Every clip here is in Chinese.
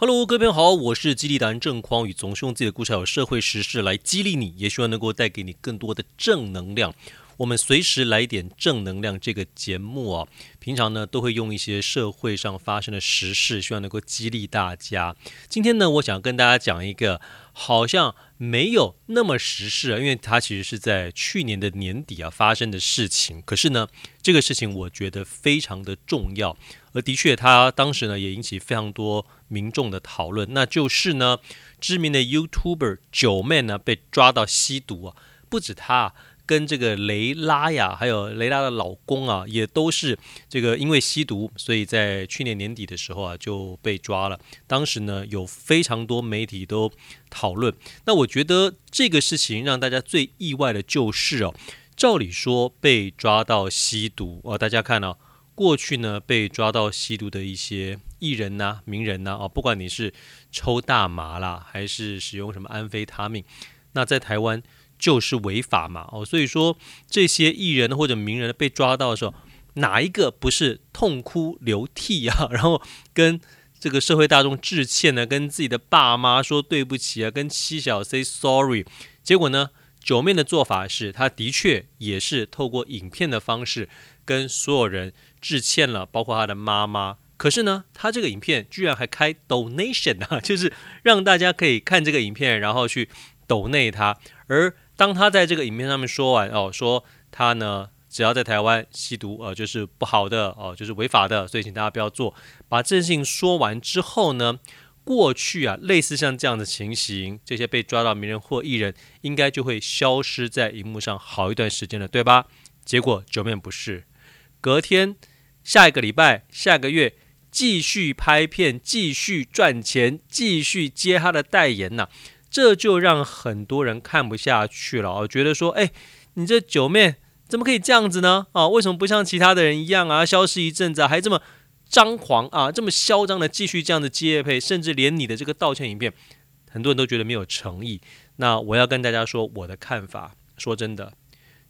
Hello，各位朋友好，我是激励达人郑匡宇，总是用自己的故事还有社会时事来激励你，也希望能够带给你更多的正能量。我们随时来点正能量。这个节目啊，平常呢都会用一些社会上发生的时事，希望能够激励大家。今天呢，我想跟大家讲一个好像没有那么时事啊，因为它其实是在去年的年底啊发生的事情。可是呢，这个事情我觉得非常的重要，而的确，它当时呢也引起非常多民众的讨论。那就是呢，知名的 YouTuber 九妹呢被抓到吸毒啊，不止他。跟这个雷拉呀，还有雷拉的老公啊，也都是这个因为吸毒，所以在去年年底的时候啊就被抓了。当时呢，有非常多媒体都讨论。那我觉得这个事情让大家最意外的就是哦，照理说被抓到吸毒哦，大家看哦，过去呢被抓到吸毒的一些艺人呐、名人呐啊，不管你是抽大麻啦，还是使用什么安非他命，那在台湾。就是违法嘛，哦，所以说这些艺人或者名人被抓到的时候，哪一个不是痛哭流涕啊？然后跟这个社会大众致歉呢？跟自己的爸妈说对不起啊？跟七小 say sorry。结果呢，九妹的做法是，他的确也是透过影片的方式跟所有人致歉了，包括他的妈妈。可是呢，他这个影片居然还开 donation 啊，就是让大家可以看这个影片，然后去抖内他，而。当他在这个影片上面说完哦，说他呢只要在台湾吸毒呃就是不好的哦，就是违法的，所以请大家不要做。把这件事情说完之后呢，过去啊类似像这样的情形，这些被抓到名人或艺人应该就会消失在荧幕上好一段时间了，对吧？结果九面不是，隔天下一个礼拜下个月继续拍片，继续赚钱，继续接他的代言呐、这就让很多人看不下去了，啊觉得说，哎，你这九妹怎么可以这样子呢？啊，为什么不像其他的人一样啊，消失一阵子，还这么张狂啊，这么嚣张的继续这样的接配，甚至连你的这个道歉影片，很多人都觉得没有诚意。那我要跟大家说我的看法，说真的，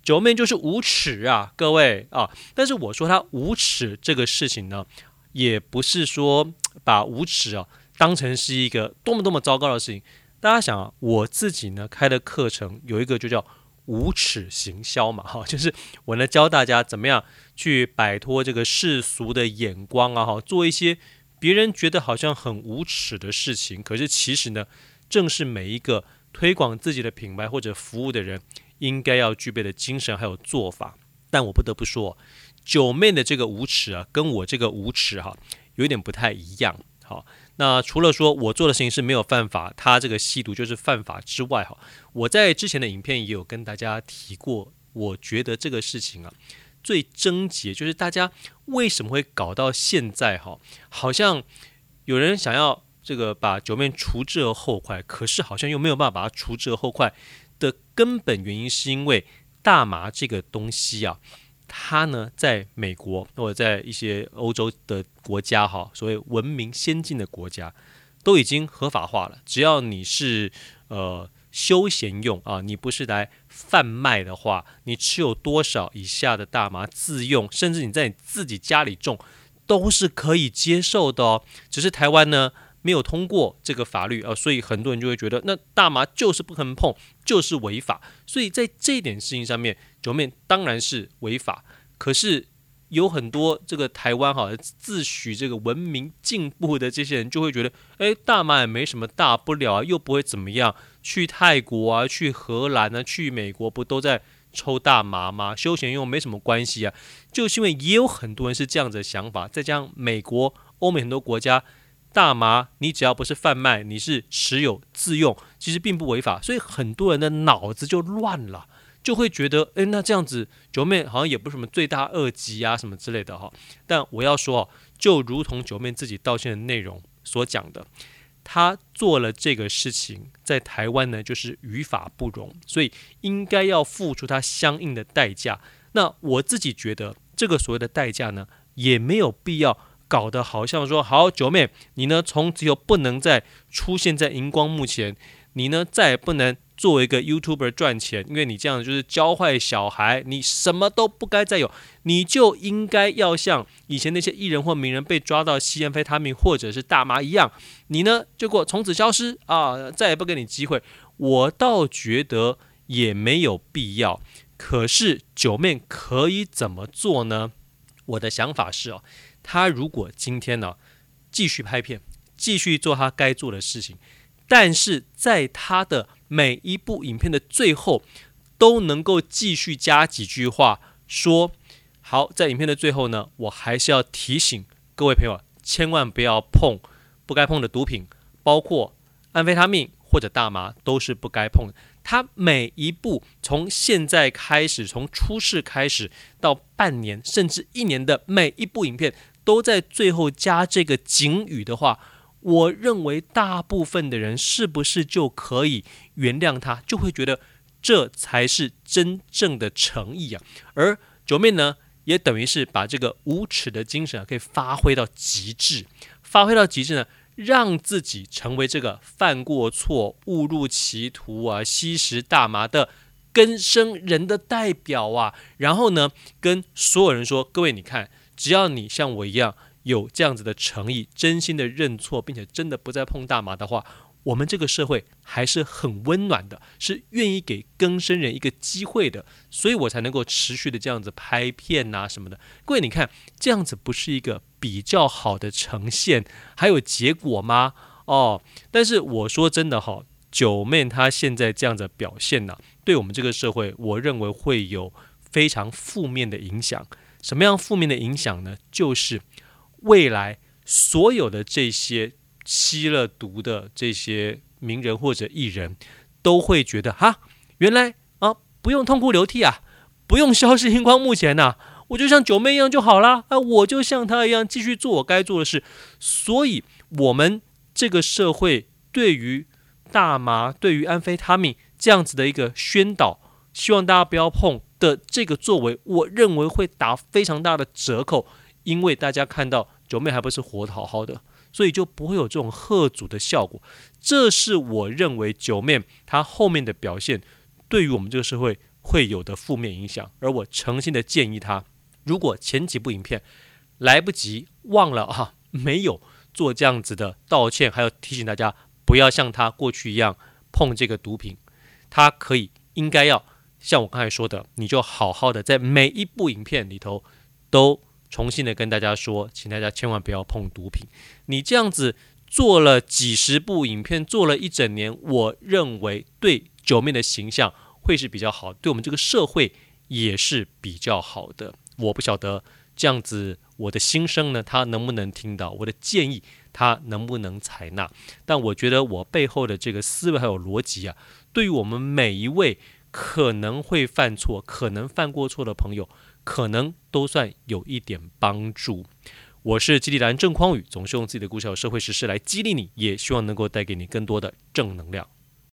九妹就是无耻啊，各位啊，但是我说她无耻这个事情呢，也不是说把无耻啊当成是一个多么多么糟糕的事情。大家想啊，我自己呢开的课程有一个就叫无耻行销嘛，哈，就是我呢教大家怎么样去摆脱这个世俗的眼光啊，哈，做一些别人觉得好像很无耻的事情，可是其实呢，正是每一个推广自己的品牌或者服务的人应该要具备的精神还有做法。但我不得不说，九妹的这个无耻啊，跟我这个无耻哈，有点不太一样，好。那除了说我做的事情是没有犯法，他这个吸毒就是犯法之外，哈，我在之前的影片也有跟大家提过，我觉得这个事情啊，最症结就是大家为什么会搞到现在，哈，好像有人想要这个把酒面除之而后快，可是好像又没有办法把它除之而后快的根本原因，是因为大麻这个东西啊。它呢，在美国或者在一些欧洲的国家，哈，所谓文明先进的国家，都已经合法化了。只要你是呃休闲用啊，你不是来贩卖的话，你持有多少以下的大麻自用，甚至你在你自己家里种，都是可以接受的哦。只是台湾呢，没有通过这个法律啊，所以很多人就会觉得，那大麻就是不可能碰，就是违法。所以在这一点事情上面，九面当然是违法。可是有很多这个台湾哈自诩这个文明进步的这些人，就会觉得，哎，大麻也没什么大不了啊，又不会怎么样。去泰国啊，去荷兰啊，去美国不都在抽大麻吗？休闲用没什么关系啊。就是因为也有很多人是这样子的想法，再加上美国、欧美很多国家。大麻，你只要不是贩卖，你是持有自用，其实并不违法，所以很多人的脑子就乱了，就会觉得，诶，那这样子九妹好像也不是什么罪大恶极啊，什么之类的哈。但我要说，就如同九妹自己道歉的内容所讲的，她做了这个事情，在台湾呢就是于法不容，所以应该要付出她相应的代价。那我自己觉得，这个所谓的代价呢，也没有必要。搞得好像说好九妹，你呢从此以后不能再出现在荧光幕前，你呢再也不能作为一个 YouTuber 赚钱，因为你这样就是教坏小孩，你什么都不该再有，你就应该要像以前那些艺人或名人被抓到吸烟非他命或者是大麻一样，你呢就给我从此消失啊，再也不给你机会。我倒觉得也没有必要。可是九妹可以怎么做呢？我的想法是哦，他如果今天呢继续拍片，继续做他该做的事情，但是在他的每一部影片的最后都能够继续加几句话，说好，在影片的最后呢，我还是要提醒各位朋友，千万不要碰不该碰的毒品，包括安非他命或者大麻都是不该碰的。他每一部从现在开始，从出事开始到半年甚至一年的每一部影片，都在最后加这个警语的话，我认为大部分的人是不是就可以原谅他，就会觉得这才是真正的诚意啊。而九妹呢，也等于是把这个无耻的精神啊，可以发挥到极致，发挥到极致呢。让自己成为这个犯过错、误入歧途啊、吸食大麻的根生人的代表啊，然后呢，跟所有人说：各位，你看，只要你像我一样有这样子的诚意，真心的认错，并且真的不再碰大麻的话。我们这个社会还是很温暖的，是愿意给更生人一个机会的，所以我才能够持续的这样子拍片呐什么的。各位，你看这样子不是一个比较好的呈现，还有结果吗？哦，但是我说真的哈，九妹她现在这样子表现呢，对我们这个社会，我认为会有非常负面的影响。什么样负面的影响呢？就是未来所有的这些。吸了毒的这些名人或者艺人，都会觉得哈，原来啊不用痛哭流涕啊，不用消失荧光幕前呐，我就像九妹一样就好了啊，我就像她一样继续做我该做的事。所以，我们这个社会对于大麻、对于安非他命这样子的一个宣导，希望大家不要碰的这个作为，我认为会打非常大的折扣，因为大家看到九妹还不是活得好好的。所以就不会有这种吓阻的效果，这是我认为九妹她后面的表现对于我们这个社会会有的负面影响。而我诚心的建议她，如果前几部影片来不及忘了啊，没有做这样子的道歉，还要提醒大家不要像她过去一样碰这个毒品，她可以应该要像我刚才说的，你就好好的在每一部影片里头都。重新的跟大家说，请大家千万不要碰毒品。你这样子做了几十部影片，做了一整年，我认为对九妹的形象会是比较好，对我们这个社会也是比较好的。我不晓得这样子我的心声呢，他能不能听到我的建议，他能不能采纳？但我觉得我背后的这个思维还有逻辑啊，对于我们每一位可能会犯错、可能犯过错的朋友。可能都算有一点帮助。我是激励达人郑匡宇，总是用自己的故事和社会实事来激励你，也希望能够带给你更多的正能量。